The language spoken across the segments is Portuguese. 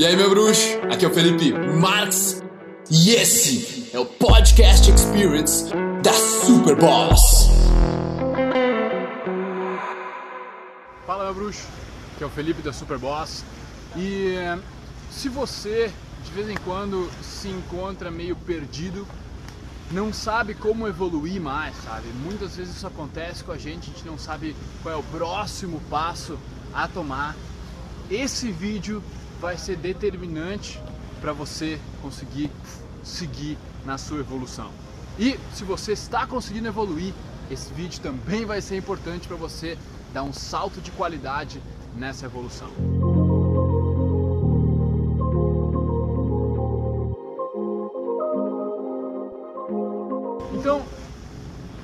E aí, meu bruxo? Aqui é o Felipe Marx e esse é o Podcast Experience da Superboss. Fala, meu bruxo. Aqui é o Felipe da Superboss. E eh, se você de vez em quando se encontra meio perdido, não sabe como evoluir mais, sabe? Muitas vezes isso acontece com a gente, a gente não sabe qual é o próximo passo a tomar. Esse vídeo vai ser determinante para você conseguir seguir na sua evolução. E se você está conseguindo evoluir, esse vídeo também vai ser importante para você dar um salto de qualidade nessa evolução. Então,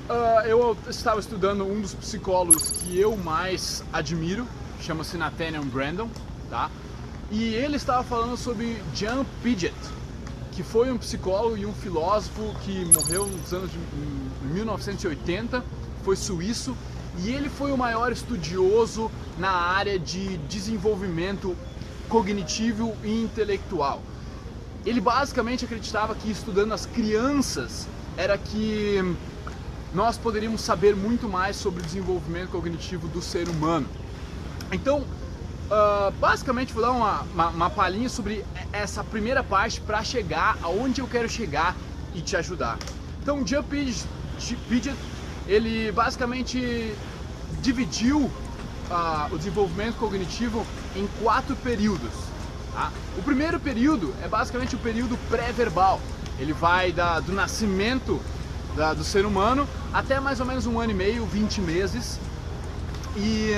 uh, eu estava estudando um dos psicólogos que eu mais admiro, chama-se Nathaniel Brandon, tá? E ele estava falando sobre John Piaget, que foi um psicólogo e um filósofo que morreu nos anos de 1980, foi suíço, e ele foi o maior estudioso na área de desenvolvimento cognitivo e intelectual. Ele basicamente acreditava que estudando as crianças era que nós poderíamos saber muito mais sobre o desenvolvimento cognitivo do ser humano. Então, uh, basicamente vou dar uma, uma, uma palhinha sobre essa primeira parte para chegar aonde eu quero chegar e te ajudar. Então, John Piaget, ele basicamente dividiu uh, o desenvolvimento cognitivo em quatro períodos. Tá? O primeiro período é basicamente o período pré-verbal, ele vai da, do nascimento da, do ser humano até mais ou menos um ano e meio, 20 meses. E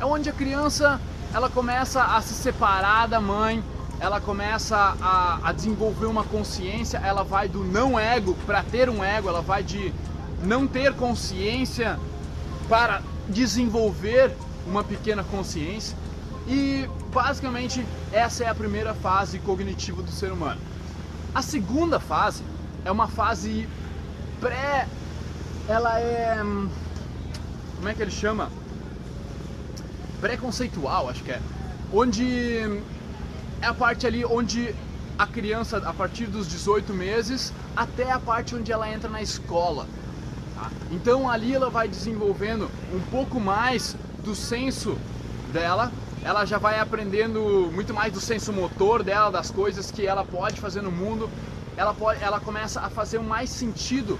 é onde a criança ela começa a se separar da mãe, ela começa a, a desenvolver uma consciência, ela vai do não ego para ter um ego, ela vai de não ter consciência para desenvolver uma pequena consciência. E basicamente essa é a primeira fase cognitiva do ser humano. A segunda fase é uma fase pré. Ela é. Hum, como é que ele chama? Pré-conceitual, acho que é. Onde é a parte ali onde a criança, a partir dos 18 meses, até a parte onde ela entra na escola. Tá? Então ali ela vai desenvolvendo um pouco mais do senso dela ela já vai aprendendo muito mais do senso motor dela, das coisas que ela pode fazer no mundo. Ela, pode, ela começa a fazer mais sentido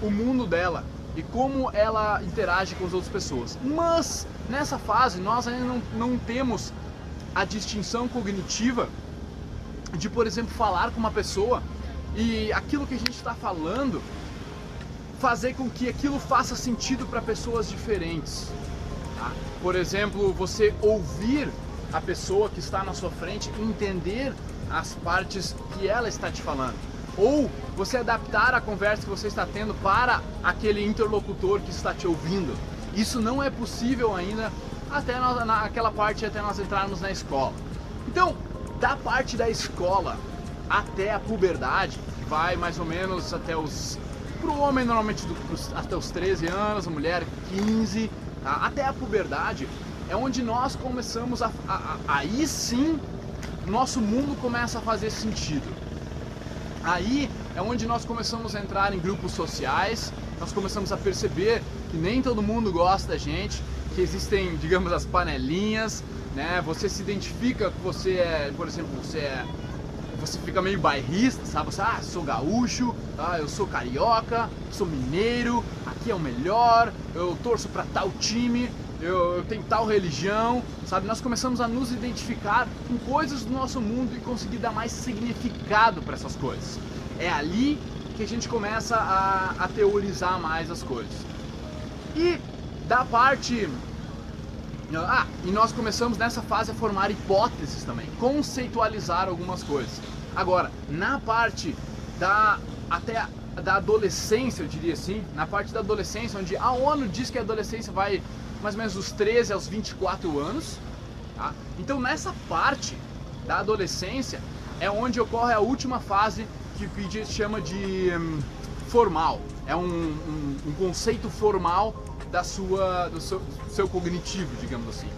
o mundo dela e como ela interage com as outras pessoas. Mas nessa fase nós ainda não, não temos a distinção cognitiva de, por exemplo, falar com uma pessoa e aquilo que a gente está falando fazer com que aquilo faça sentido para pessoas diferentes. Tá? Por exemplo, você ouvir a pessoa que está na sua frente, entender as partes que ela está te falando. Ou você adaptar a conversa que você está tendo para aquele interlocutor que está te ouvindo. Isso não é possível ainda até nós, naquela parte até nós entrarmos na escola. Então, da parte da escola até a puberdade, que vai mais ou menos até os. Para o homem, normalmente do, até os 13 anos, a mulher 15, tá? até a puberdade, é onde nós começamos a, a, a, aí sim nosso mundo começa a fazer sentido. Aí é onde nós começamos a entrar em grupos sociais, nós começamos a perceber que nem todo mundo gosta da gente, que existem, digamos, as panelinhas, né? Você se identifica que você é, por exemplo, você é você fica meio bairrista, sabe? Você, ah, sou gaúcho, ah, eu sou carioca, sou mineiro, aqui é o melhor, eu torço para tal time, eu, eu, tenho tal religião, sabe? Nós começamos a nos identificar com coisas do nosso mundo e conseguir dar mais significado para essas coisas. É ali que a gente começa a, a teorizar mais as coisas. E da parte ah, e nós começamos nessa fase a formar hipóteses também, conceitualizar algumas coisas. Agora, na parte da até da adolescência, eu diria assim, na parte da adolescência, onde a ONU diz que a adolescência vai mais ou menos dos 13 aos 24 anos, tá? Então nessa parte da adolescência é onde ocorre a última fase que o Piaget chama de um, formal. É um, um, um conceito formal da sua, do seu, seu cognitivo, digamos assim.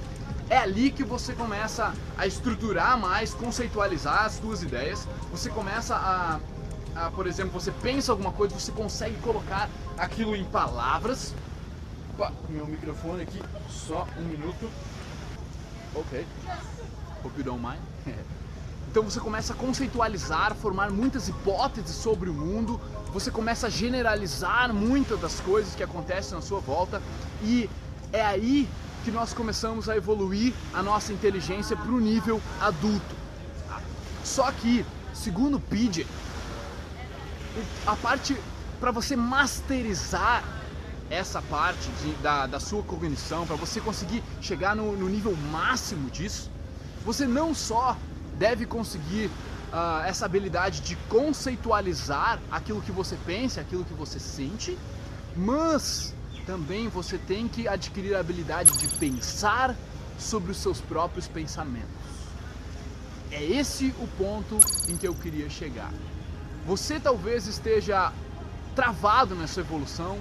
é ali que você começa a estruturar mais, conceitualizar as suas ideias. Você começa a, a, por exemplo, você pensa alguma coisa, você consegue colocar aquilo em palavras. Opa, meu microfone aqui, só um minuto. Ok. Hope you don't mind. Então você começa a conceitualizar, formar muitas hipóteses sobre o mundo, você começa a generalizar muitas das coisas que acontecem na sua volta e é aí que nós começamos a evoluir a nossa inteligência para o nível adulto. Só que, segundo Piaget, a parte para você masterizar essa parte de, da, da sua cognição, para você conseguir chegar no, no nível máximo disso, você não só deve conseguir uh, essa habilidade de conceitualizar aquilo que você pensa, aquilo que você sente, mas também você tem que adquirir a habilidade de pensar sobre os seus próprios pensamentos. É esse o ponto em que eu queria chegar. Você talvez esteja travado nessa evolução,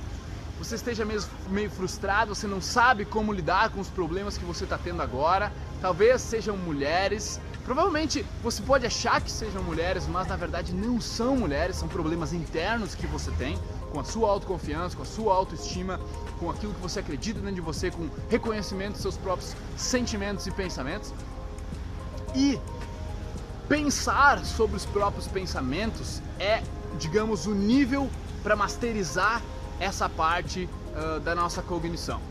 você esteja meio, meio frustrado, você não sabe como lidar com os problemas que você está tendo agora. Talvez sejam mulheres, Provavelmente você pode achar que sejam mulheres, mas na verdade não são mulheres, são problemas internos que você tem com a sua autoconfiança, com a sua autoestima, com aquilo que você acredita dentro de você, com reconhecimento dos seus próprios sentimentos e pensamentos. E pensar sobre os próprios pensamentos é, digamos, o nível para masterizar essa parte uh, da nossa cognição.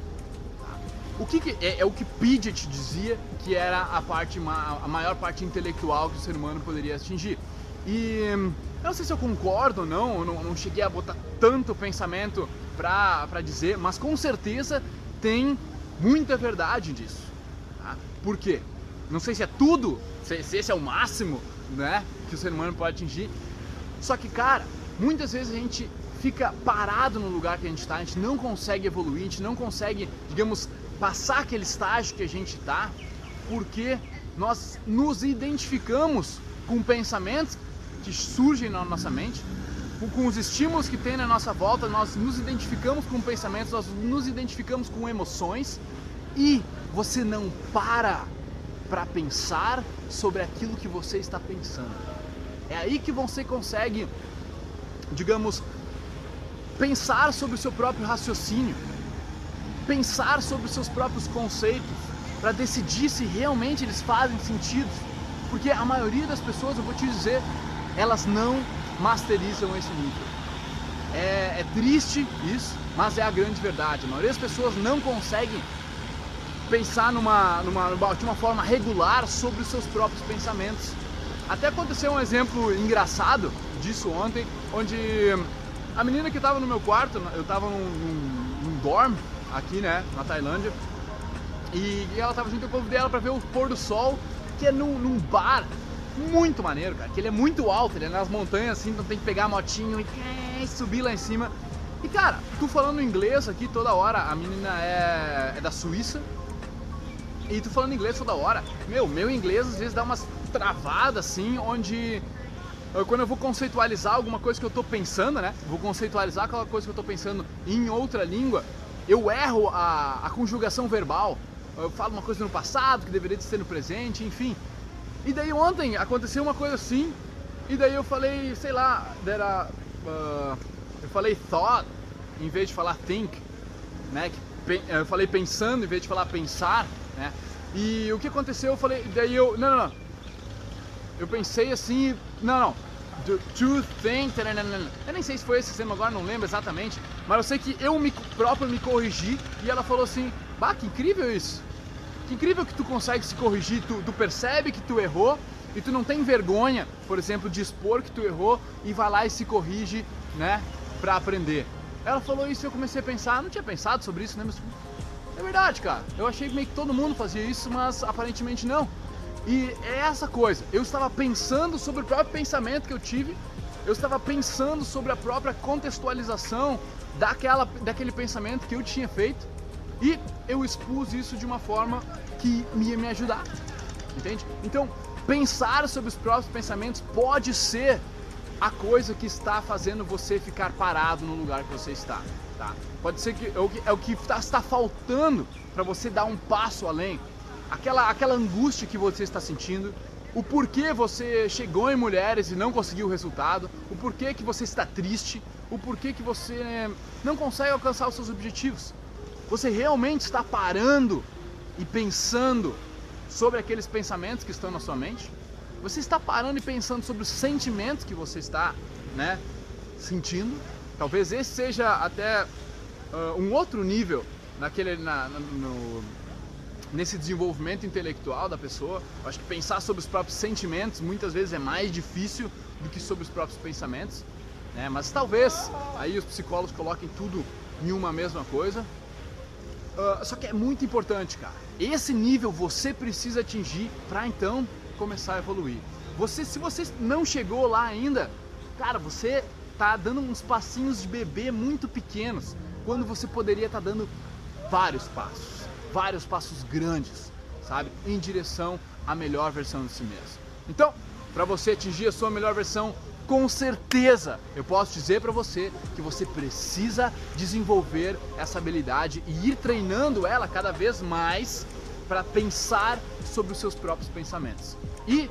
O que, que é, é, o que Piaget dizia que era a parte a maior parte intelectual que o ser humano poderia atingir. E eu não sei se eu concordo ou não, eu não, não cheguei a botar tanto pensamento pra dizer, mas com certeza tem muita verdade disso. Tá? Por quê? Não sei se é tudo, se, se esse é o máximo né, que o ser humano pode atingir. Só que, cara, muitas vezes a gente fica parado no lugar que a gente está, a gente não consegue evoluir, a gente não consegue, digamos, passar aquele estágio que a gente está, porque nós nos identificamos com pensamentos que surgem na nossa mente, com os estímulos que tem na nossa volta, nós nos identificamos com pensamentos, nós nos identificamos com emoções e você não para para pensar sobre aquilo que você está pensando. É aí que você consegue, digamos, pensar sobre o seu próprio raciocínio pensar sobre os seus próprios conceitos, para decidir se realmente eles fazem sentido. Porque a maioria das pessoas, eu vou te dizer, elas não masterizam esse nível. É, é triste isso, mas é a grande verdade. A maioria das pessoas não conseguem pensar numa, numa, de uma forma regular sobre os seus próprios pensamentos. Até aconteceu um exemplo engraçado disso ontem, onde a menina que estava no meu quarto, eu estava num, num, num dorm, aqui, né, na Tailândia. E, e ela tava junto, eu convidei ela pra ver o pôr do sol, que é num, num bar muito maneiro, cara. Que ele é muito alto, ele é nas montanhas assim, então tem que pegar a motinho e subir lá em cima. E cara, tu falando inglês aqui toda hora, a menina é, é da Suíça. E tu falando inglês toda hora, meu, meu inglês às vezes dá umas travadas assim, onde quando eu vou conceitualizar alguma coisa que eu tô pensando, né? Vou conceitualizar aquela coisa que eu tô pensando em outra língua, eu erro a, a conjugação verbal, eu falo uma coisa no passado que deveria ser no presente, enfim. E daí ontem aconteceu uma coisa assim, e daí eu falei, sei lá, era, uh, eu falei thought em vez de falar think, né? Eu falei pensando em vez de falar pensar, né? E o que aconteceu? Eu falei, daí eu, não, não, não. Eu pensei assim, não, não do Two Things. Eu nem sei se foi esse sistema agora, não lembro exatamente. Mas eu sei que eu me, próprio me corrigi e ela falou assim: Bah, que incrível isso! Que incrível que tu consegue se corrigir, tu, tu percebe que tu errou e tu não tem vergonha, por exemplo, de expor que tu errou e vai lá e se corrige, né, pra aprender. Ela falou isso e eu comecei a pensar, não tinha pensado sobre isso, né? Mas é verdade, cara. Eu achei meio que todo mundo fazia isso, mas aparentemente não. E é essa coisa. Eu estava pensando sobre o próprio pensamento que eu tive, eu estava pensando sobre a própria contextualização daquela, daquele pensamento que eu tinha feito e eu expus isso de uma forma que ia me ajudar. Entende? Então, pensar sobre os próprios pensamentos pode ser a coisa que está fazendo você ficar parado no lugar que você está. Tá? Pode ser que é o que, é está faltando para você dar um passo além. Aquela, aquela angústia que você está sentindo, o porquê você chegou em mulheres e não conseguiu o resultado, o porquê que você está triste, o porquê que você não consegue alcançar os seus objetivos. Você realmente está parando e pensando sobre aqueles pensamentos que estão na sua mente? Você está parando e pensando sobre os sentimentos que você está, né, sentindo? Talvez esse seja até uh, um outro nível naquele, na, no, nesse desenvolvimento intelectual da pessoa. Eu acho que pensar sobre os próprios sentimentos muitas vezes é mais difícil do que sobre os próprios pensamentos. Né? Mas talvez aí os psicólogos coloquem tudo em uma mesma coisa. Uh, só que é muito importante, cara. Esse nível você precisa atingir para então começar a evoluir. Você, se você não chegou lá ainda, cara, você tá dando uns passinhos de bebê muito pequenos, quando você poderia estar tá dando vários passos, vários passos grandes, sabe, em direção à melhor versão de si mesmo. Então, para você atingir a sua melhor versão, com certeza eu posso dizer para você que você precisa desenvolver essa habilidade e ir treinando ela cada vez mais para pensar sobre os seus próprios pensamentos. E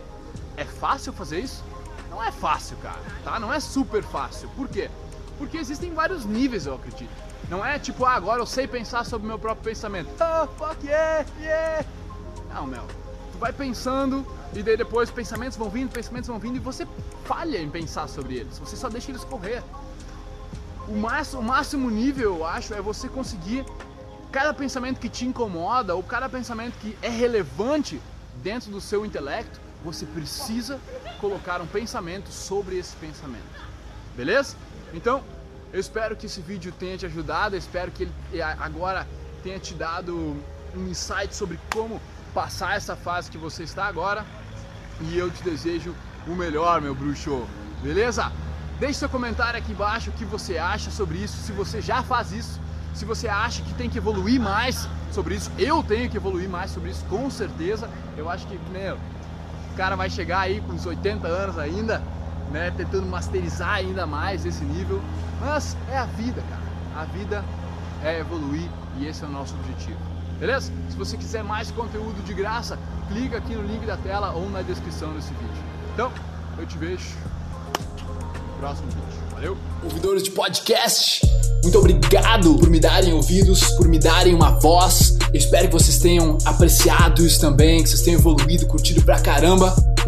é fácil fazer isso? Não é fácil, cara, tá? Não é super fácil. Por quê? Porque existem vários níveis, eu acredito. Não é tipo, ah, agora eu sei pensar sobre o meu próprio pensamento. Oh, fuck yeah, yeah. Não, meu. Tu vai pensando e daí depois pensamentos vão vindo, pensamentos vão vindo e você falha em pensar sobre eles. Você só deixa eles correr. O máximo, o máximo nível, eu acho, é você conseguir cada pensamento que te incomoda ou cada pensamento que é relevante dentro do seu intelecto, você precisa colocar um pensamento sobre esse pensamento. Beleza? Então, eu espero que esse vídeo tenha te ajudado, eu espero que ele agora tenha te dado um insight sobre como passar essa fase que você está agora. E eu te desejo o melhor, meu bruxo. Beleza? Deixe seu comentário aqui embaixo o que você acha sobre isso, se você já faz isso, se você acha que tem que evoluir mais sobre isso. Eu tenho que evoluir mais sobre isso, com certeza. Eu acho que, meu, o cara vai chegar aí com uns 80 anos ainda, né, tentando masterizar ainda mais esse nível. Mas é a vida, cara. A vida é evoluir e esse é o nosso objetivo. Beleza? Se você quiser mais conteúdo de graça, clica aqui no link da tela ou na descrição desse vídeo. Então, eu te vejo no próximo vídeo. Valeu? Ouvidores de podcast, muito obrigado por me darem ouvidos, por me darem uma voz. Eu espero que vocês tenham apreciado isso também, que vocês tenham evoluído, curtido pra caramba.